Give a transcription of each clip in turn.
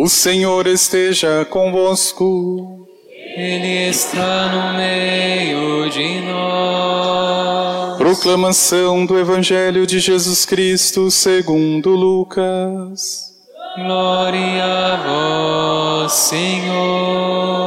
O Senhor esteja convosco. Ele está no meio de nós. Proclamação do Evangelho de Jesus Cristo segundo Lucas. Glória a vós, Senhor.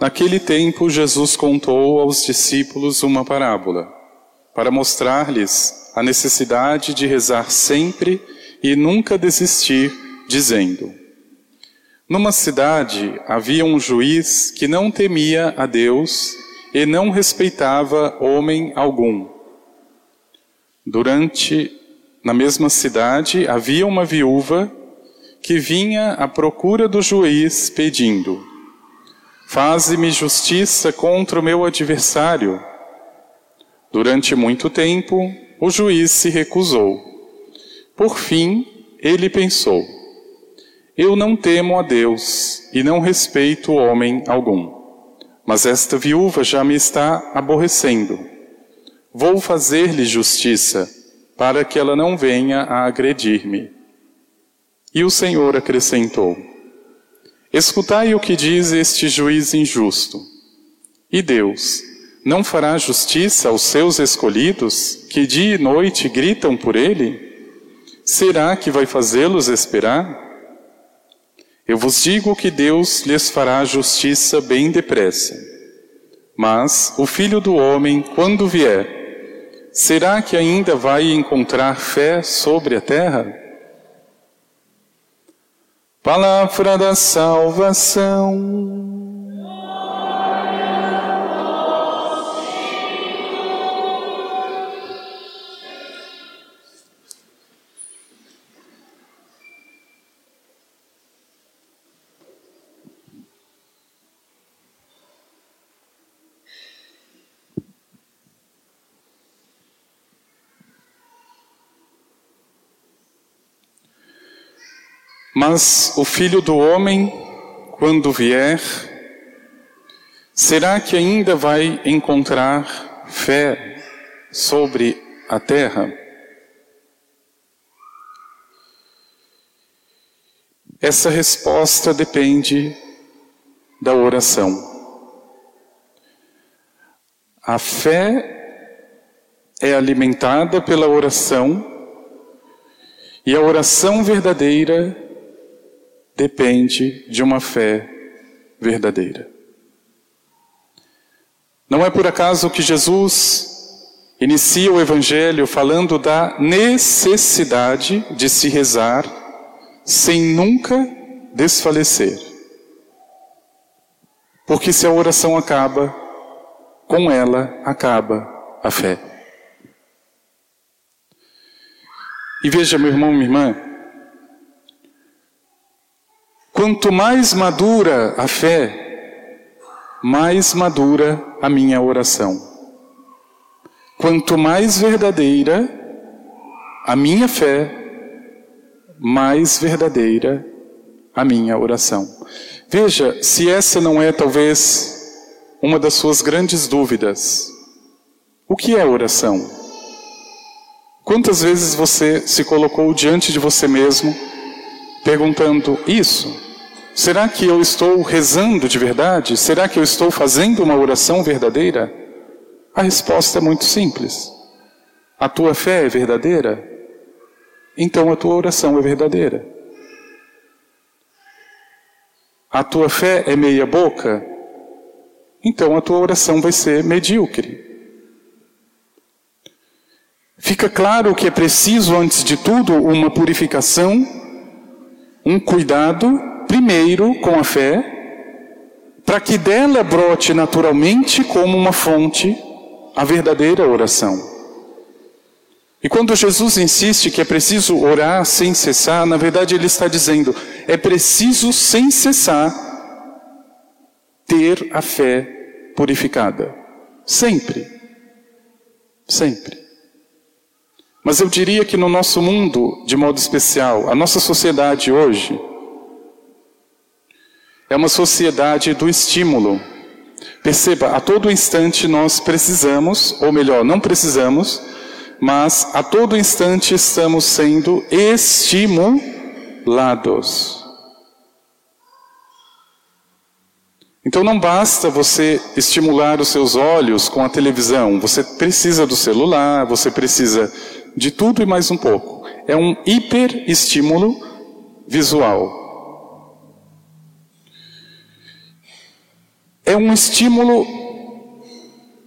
Naquele tempo, Jesus contou aos discípulos uma parábola, para mostrar-lhes a necessidade de rezar sempre e nunca desistir, dizendo: Numa cidade havia um juiz que não temia a Deus e não respeitava homem algum. Durante, na mesma cidade, havia uma viúva que vinha à procura do juiz pedindo: Faze-me justiça contra o meu adversário. Durante muito tempo, o juiz se recusou. Por fim, ele pensou: Eu não temo a Deus e não respeito homem algum. Mas esta viúva já me está aborrecendo. Vou fazer-lhe justiça, para que ela não venha a agredir-me. E o Senhor acrescentou: Escutai o que diz este juiz injusto. E Deus não fará justiça aos seus escolhidos, que dia e noite gritam por ele? Será que vai fazê-los esperar? Eu vos digo que Deus lhes fará justiça bem depressa. Mas o filho do homem, quando vier, será que ainda vai encontrar fé sobre a terra? Palavra da salvação. Mas o filho do homem, quando vier, será que ainda vai encontrar fé sobre a terra? Essa resposta depende da oração. A fé é alimentada pela oração e a oração verdadeira depende de uma fé verdadeira. Não é por acaso que Jesus inicia o Evangelho falando da necessidade de se rezar sem nunca desfalecer. Porque se a oração acaba, com ela acaba a fé. E veja, meu irmão, minha irmã, Quanto mais madura a fé, mais madura a minha oração. Quanto mais verdadeira a minha fé, mais verdadeira a minha oração. Veja se essa não é talvez uma das suas grandes dúvidas. O que é oração? Quantas vezes você se colocou diante de você mesmo perguntando isso? Será que eu estou rezando de verdade? Será que eu estou fazendo uma oração verdadeira? A resposta é muito simples. A tua fé é verdadeira? Então a tua oração é verdadeira. A tua fé é meia boca? Então a tua oração vai ser medíocre. Fica claro que é preciso, antes de tudo, uma purificação, um cuidado primeiro com a fé, para que dela brote naturalmente como uma fonte a verdadeira oração. E quando Jesus insiste que é preciso orar sem cessar, na verdade ele está dizendo: é preciso sem cessar ter a fé purificada. Sempre. Sempre. Mas eu diria que no nosso mundo, de modo especial, a nossa sociedade hoje, é uma sociedade do estímulo. Perceba, a todo instante nós precisamos, ou melhor, não precisamos, mas a todo instante estamos sendo estimulados. Então não basta você estimular os seus olhos com a televisão, você precisa do celular, você precisa de tudo e mais um pouco. É um hiperestímulo visual. É um estímulo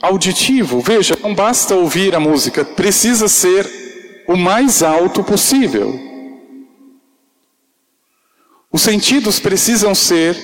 auditivo. Veja, não basta ouvir a música, precisa ser o mais alto possível. Os sentidos precisam ser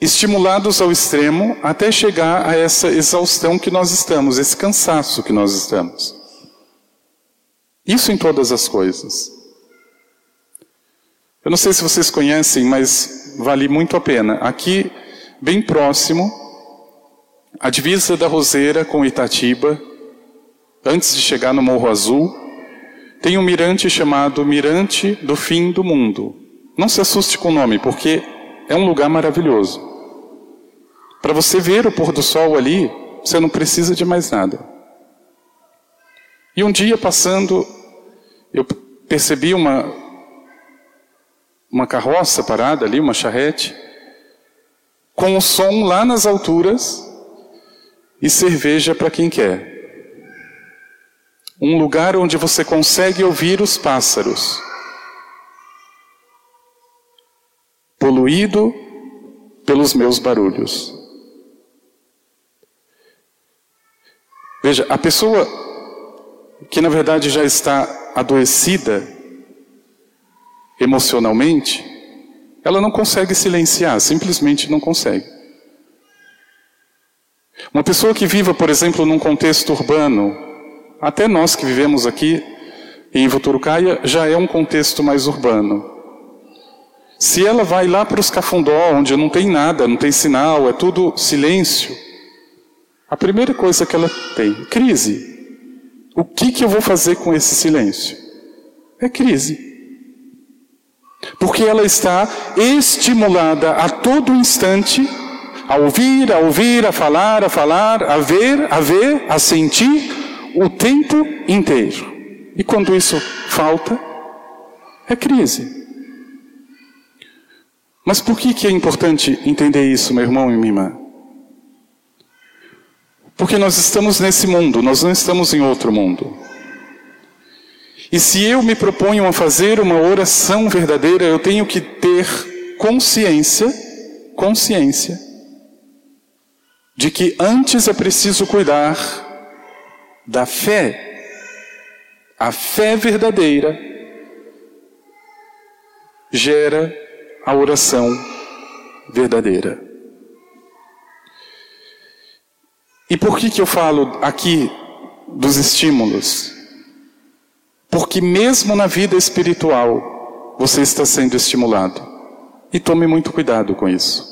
estimulados ao extremo até chegar a essa exaustão que nós estamos, esse cansaço que nós estamos. Isso em todas as coisas. Eu não sei se vocês conhecem, mas vale muito a pena. Aqui, bem próximo, a divisa da Roseira com Itatiba, antes de chegar no Morro Azul, tem um mirante chamado Mirante do Fim do Mundo. Não se assuste com o nome, porque é um lugar maravilhoso. Para você ver o pôr do sol ali, você não precisa de mais nada. E um dia passando, eu percebi uma, uma carroça parada ali, uma charrete, com o som lá nas alturas e cerveja para quem quer. Um lugar onde você consegue ouvir os pássaros. Poluído pelos meus barulhos. Veja, a pessoa que na verdade já está adoecida emocionalmente, ela não consegue silenciar, simplesmente não consegue. Uma pessoa que viva, por exemplo, num contexto urbano, até nós que vivemos aqui em Voturucaia, já é um contexto mais urbano. Se ela vai lá para os cafundó, onde não tem nada, não tem sinal, é tudo silêncio, a primeira coisa que ela tem, crise. O que, que eu vou fazer com esse silêncio? É crise. Porque ela está estimulada a todo instante a ouvir, a ouvir, a falar, a falar, a ver, a ver, a sentir o tempo inteiro. E quando isso falta, é crise. Mas por que, que é importante entender isso, meu irmão e minha irmã? Porque nós estamos nesse mundo, nós não estamos em outro mundo. E se eu me proponho a fazer uma oração verdadeira, eu tenho que ter consciência, consciência, de que antes é preciso cuidar da fé. A fé verdadeira gera a oração verdadeira. E por que, que eu falo aqui dos estímulos? Porque mesmo na vida espiritual, você está sendo estimulado. E tome muito cuidado com isso.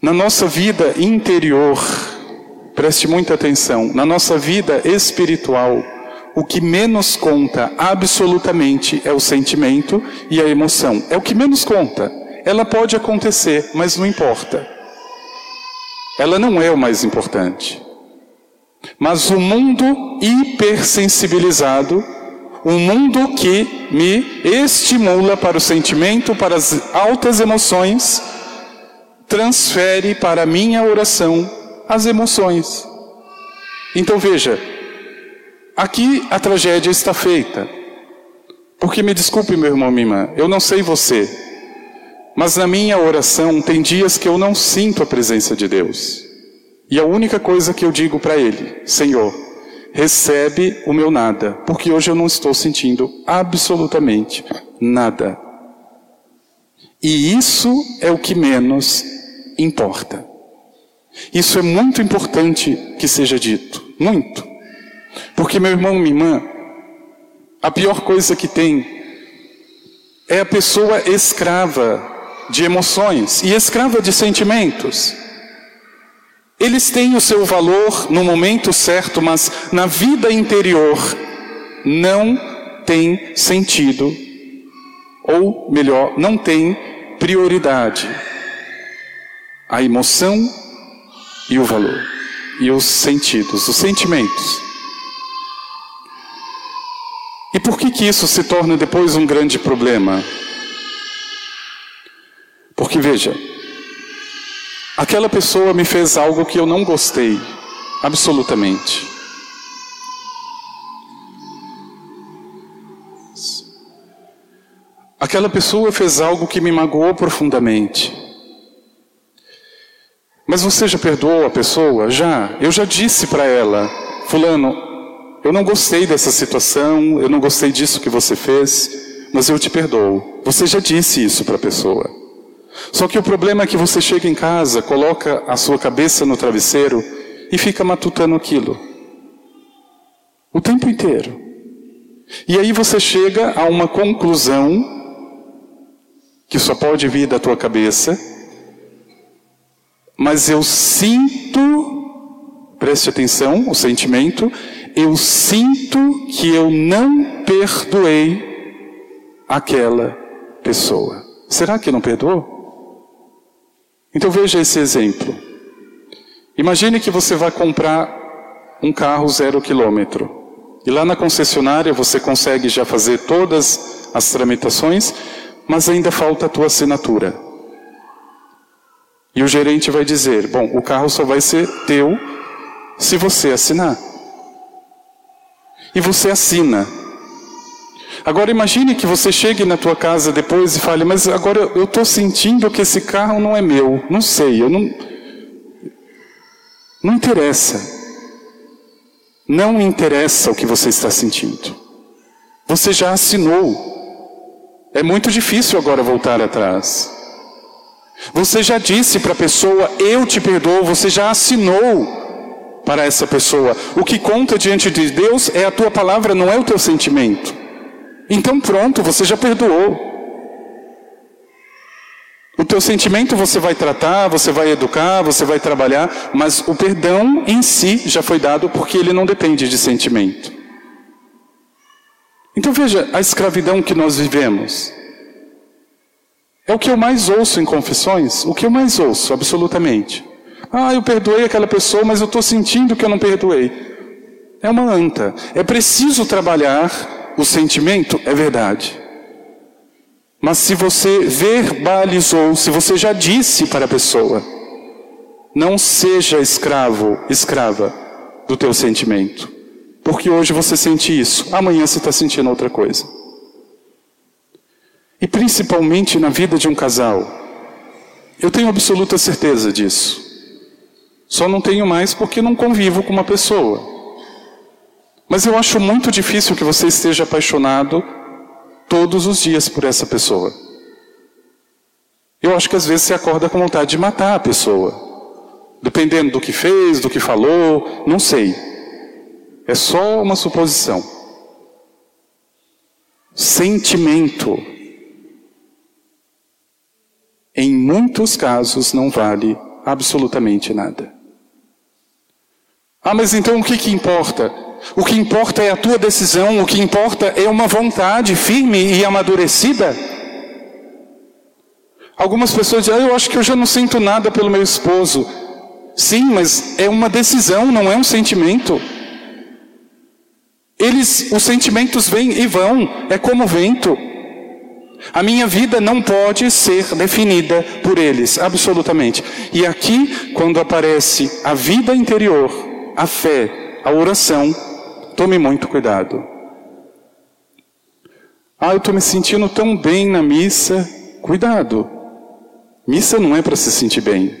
Na nossa vida interior, preste muita atenção, na nossa vida espiritual, o que menos conta absolutamente é o sentimento e a emoção. É o que menos conta. Ela pode acontecer, mas não importa. Ela não é o mais importante. Mas o mundo hipersensibilizado, o mundo que me estimula para o sentimento, para as altas emoções, transfere para a minha oração as emoções. Então veja, aqui a tragédia está feita. Porque me desculpe, meu irmão, minha irmã, eu não sei você, mas na minha oração tem dias que eu não sinto a presença de Deus. E a única coisa que eu digo para Ele, Senhor, recebe o meu nada, porque hoje eu não estou sentindo absolutamente nada. E isso é o que menos importa. Isso é muito importante que seja dito, muito. Porque meu irmão, minha irmã, a pior coisa que tem é a pessoa escrava de emoções e escrava de sentimentos. Eles têm o seu valor no momento certo, mas na vida interior não tem sentido, ou melhor, não tem prioridade. A emoção e o valor, e os sentidos, os sentimentos. E por que que isso se torna depois um grande problema? Porque veja, Aquela pessoa me fez algo que eu não gostei, absolutamente. Aquela pessoa fez algo que me magoou profundamente. Mas você já perdoou a pessoa? Já. Eu já disse para ela, Fulano, eu não gostei dessa situação, eu não gostei disso que você fez, mas eu te perdoo. Você já disse isso para a pessoa. Só que o problema é que você chega em casa, coloca a sua cabeça no travesseiro e fica matutando aquilo. O tempo inteiro. E aí você chega a uma conclusão que só pode vir da tua cabeça, mas eu sinto, preste atenção, o sentimento, eu sinto que eu não perdoei aquela pessoa. Será que não perdoou? Então veja esse exemplo. Imagine que você vai comprar um carro zero quilômetro. E lá na concessionária você consegue já fazer todas as tramitações, mas ainda falta a tua assinatura. E o gerente vai dizer: Bom, o carro só vai ser teu se você assinar. E você assina. Agora imagine que você chegue na tua casa depois e fale: Mas agora eu estou sentindo que esse carro não é meu. Não sei, eu não. Não interessa. Não interessa o que você está sentindo. Você já assinou. É muito difícil agora voltar atrás. Você já disse para a pessoa, eu te perdoo, você já assinou para essa pessoa. O que conta diante de Deus é a tua palavra, não é o teu sentimento. Então pronto, você já perdoou. O teu sentimento você vai tratar, você vai educar, você vai trabalhar, mas o perdão em si já foi dado porque ele não depende de sentimento. Então veja a escravidão que nós vivemos. É o que eu mais ouço em confissões, o que eu mais ouço, absolutamente. Ah, eu perdoei aquela pessoa, mas eu estou sentindo que eu não perdoei. É uma anta. É preciso trabalhar o sentimento, é verdade. Mas se você verbalizou, se você já disse para a pessoa, não seja escravo, escrava do teu sentimento. Porque hoje você sente isso, amanhã você está sentindo outra coisa. E principalmente na vida de um casal. Eu tenho absoluta certeza disso. Só não tenho mais porque não convivo com uma pessoa. Mas eu acho muito difícil que você esteja apaixonado todos os dias por essa pessoa. Eu acho que às vezes você acorda com vontade de matar a pessoa. Dependendo do que fez, do que falou, não sei. É só uma suposição. Sentimento, em muitos casos, não vale absolutamente nada. Ah, mas então o que, que importa? O que importa é a tua decisão, o que importa é uma vontade firme e amadurecida. Algumas pessoas dizem, ah, eu acho que eu já não sinto nada pelo meu esposo. Sim, mas é uma decisão, não é um sentimento. Eles, os sentimentos vêm e vão, é como vento. A minha vida não pode ser definida por eles, absolutamente. E aqui, quando aparece a vida interior, a fé, a oração, tome muito cuidado. Ah, eu estou me sentindo tão bem na missa. Cuidado. Missa não é para se sentir bem.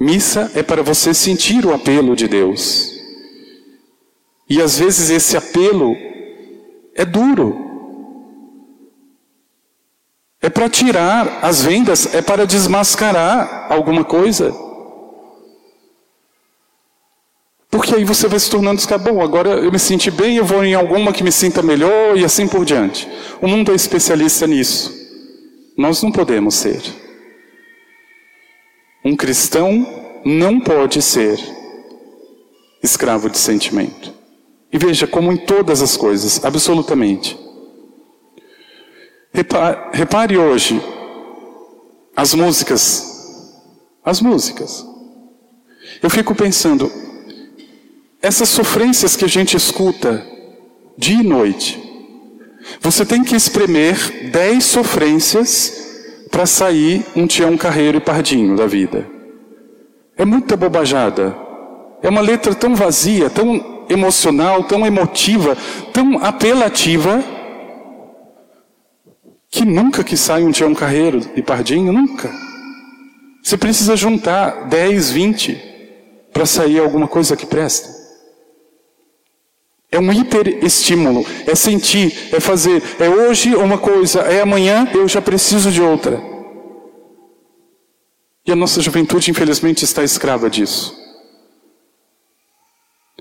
Missa é para você sentir o apelo de Deus. E às vezes esse apelo é duro. É para tirar as vendas, é para desmascarar alguma coisa. Porque aí você vai se tornando bom, agora eu me senti bem, eu vou em alguma que me sinta melhor e assim por diante. O mundo é especialista nisso. Nós não podemos ser. Um cristão não pode ser escravo de sentimento. E veja, como em todas as coisas, absolutamente. Repare, repare hoje as músicas. As músicas. Eu fico pensando, essas sofrências que a gente escuta dia e noite, você tem que espremer dez sofrências para sair um Tião Carreiro e Pardinho da vida. É muita bobajada. É uma letra tão vazia, tão emocional, tão emotiva, tão apelativa, que nunca que sai um Tião Carreiro e Pardinho, nunca. Você precisa juntar 10, 20 para sair alguma coisa que presta. É um hiperestímulo, é sentir, é fazer. É hoje uma coisa, é amanhã eu já preciso de outra. E a nossa juventude, infelizmente, está escrava disso.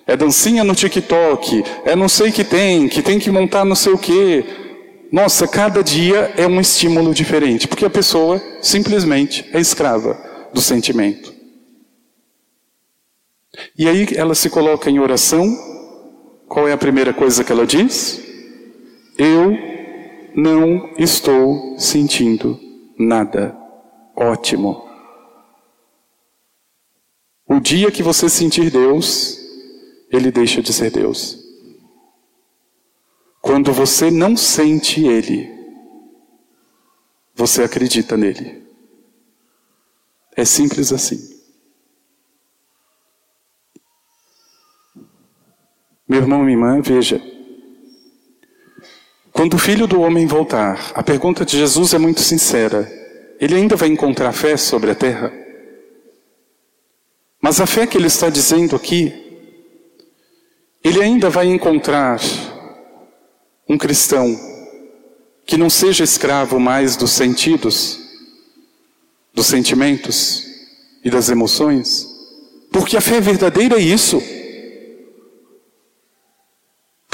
É dancinha no TikTok, é não sei que tem, que tem que montar não sei o quê. Nossa, cada dia é um estímulo diferente, porque a pessoa simplesmente é escrava do sentimento. E aí ela se coloca em oração. Qual é a primeira coisa que ela diz? Eu não estou sentindo nada. Ótimo. O dia que você sentir Deus, ele deixa de ser Deus. Quando você não sente Ele, você acredita nele. É simples assim. Meu irmão, minha irmã, veja. Quando o filho do homem voltar, a pergunta de Jesus é muito sincera. Ele ainda vai encontrar fé sobre a terra? Mas a fé que ele está dizendo aqui ele ainda vai encontrar um cristão que não seja escravo mais dos sentidos, dos sentimentos e das emoções, porque a fé verdadeira é isso.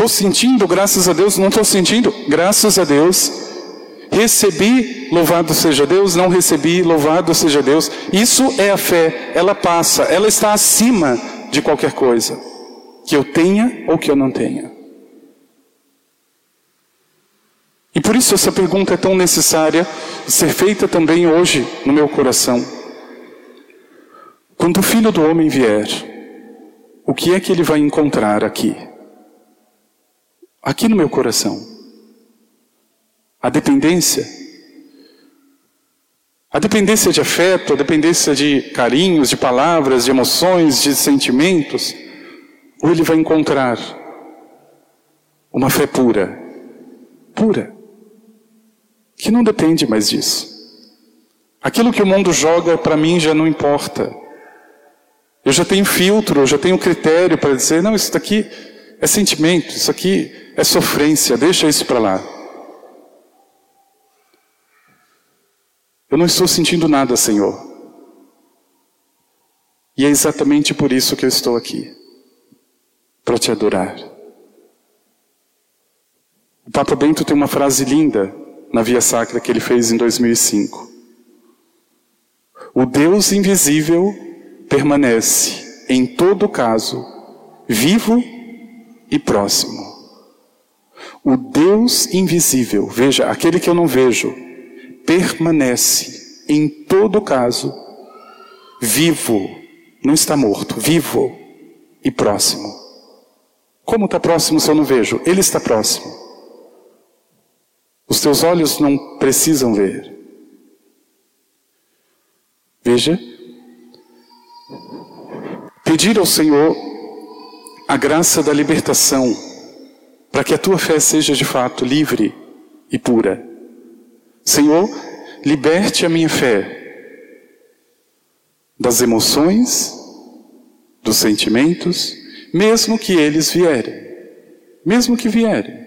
Estou sentindo, graças a Deus, não estou sentindo, graças a Deus. Recebi, louvado seja Deus, não recebi, louvado seja Deus. Isso é a fé, ela passa, ela está acima de qualquer coisa que eu tenha ou que eu não tenha. E por isso essa pergunta é tão necessária ser feita também hoje no meu coração. Quando o filho do homem vier, o que é que ele vai encontrar aqui? Aqui no meu coração. A dependência. A dependência de afeto, a dependência de carinhos, de palavras, de emoções, de sentimentos ou ele vai encontrar uma fé pura, pura, que não depende mais disso. Aquilo que o mundo joga para mim já não importa. Eu já tenho filtro, eu já tenho critério para dizer, não, isso daqui é sentimento, isso aqui é sofrência, deixa isso para lá. Eu não estou sentindo nada, Senhor. E é exatamente por isso que eu estou aqui para te adorar. O Papa Bento tem uma frase linda na Via Sacra que ele fez em 2005. O Deus invisível permanece, em todo caso, vivo e próximo. O Deus invisível, veja, aquele que eu não vejo, permanece, em todo caso, vivo, não está morto, vivo e próximo. Como está próximo se eu não vejo? Ele está próximo. Os teus olhos não precisam ver. Veja. Pedir ao Senhor a graça da libertação, para que a tua fé seja de fato livre e pura. Senhor, liberte a minha fé das emoções, dos sentimentos, mesmo que eles vierem. Mesmo que vierem.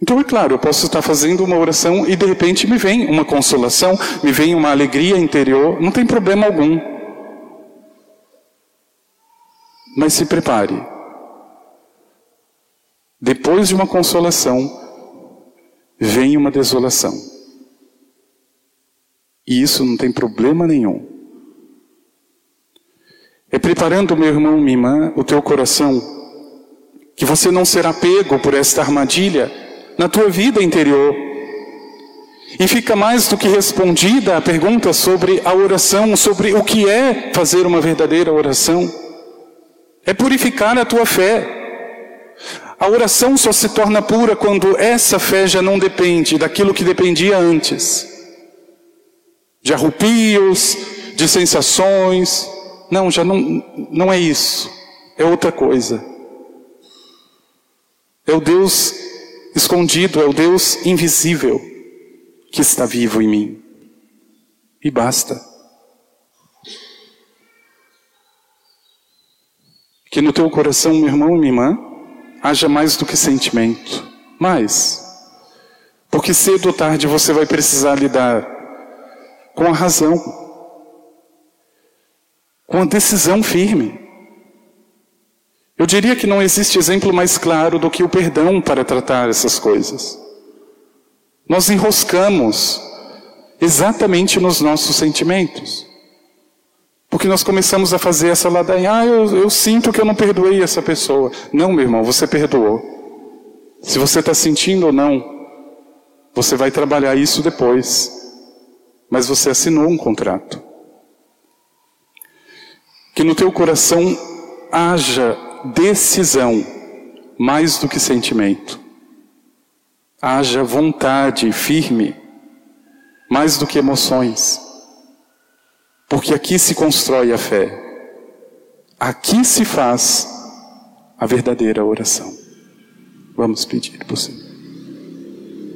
Então, é claro, eu posso estar fazendo uma oração e de repente me vem uma consolação, me vem uma alegria interior, não tem problema algum. Mas se prepare. Depois de uma consolação, vem uma desolação. E isso não tem problema nenhum. É preparando, meu irmão, minha irmã, o teu coração, que você não será pego por esta armadilha na tua vida interior. E fica mais do que respondida a pergunta sobre a oração, sobre o que é fazer uma verdadeira oração. É purificar a tua fé. A oração só se torna pura quando essa fé já não depende daquilo que dependia antes. De arrupios, de sensações. Não, já não, não é isso. É outra coisa. É o Deus escondido, é o Deus invisível que está vivo em mim. E basta. Que no teu coração, meu irmão e minha irmã, haja mais do que sentimento. Mais. Porque cedo ou tarde você vai precisar lidar com a razão, com a decisão firme. Eu diria que não existe exemplo mais claro do que o perdão para tratar essas coisas. Nós enroscamos exatamente nos nossos sentimentos. Porque nós começamos a fazer essa ladainha. Ah, eu, eu sinto que eu não perdoei essa pessoa. Não, meu irmão, você perdoou. Se você está sentindo ou não, você vai trabalhar isso depois. Mas você assinou um contrato. Que no teu coração haja decisão mais do que sentimento. Haja vontade firme mais do que emoções. Porque aqui se constrói a fé. Aqui se faz a verdadeira oração. Vamos pedir por Senhor.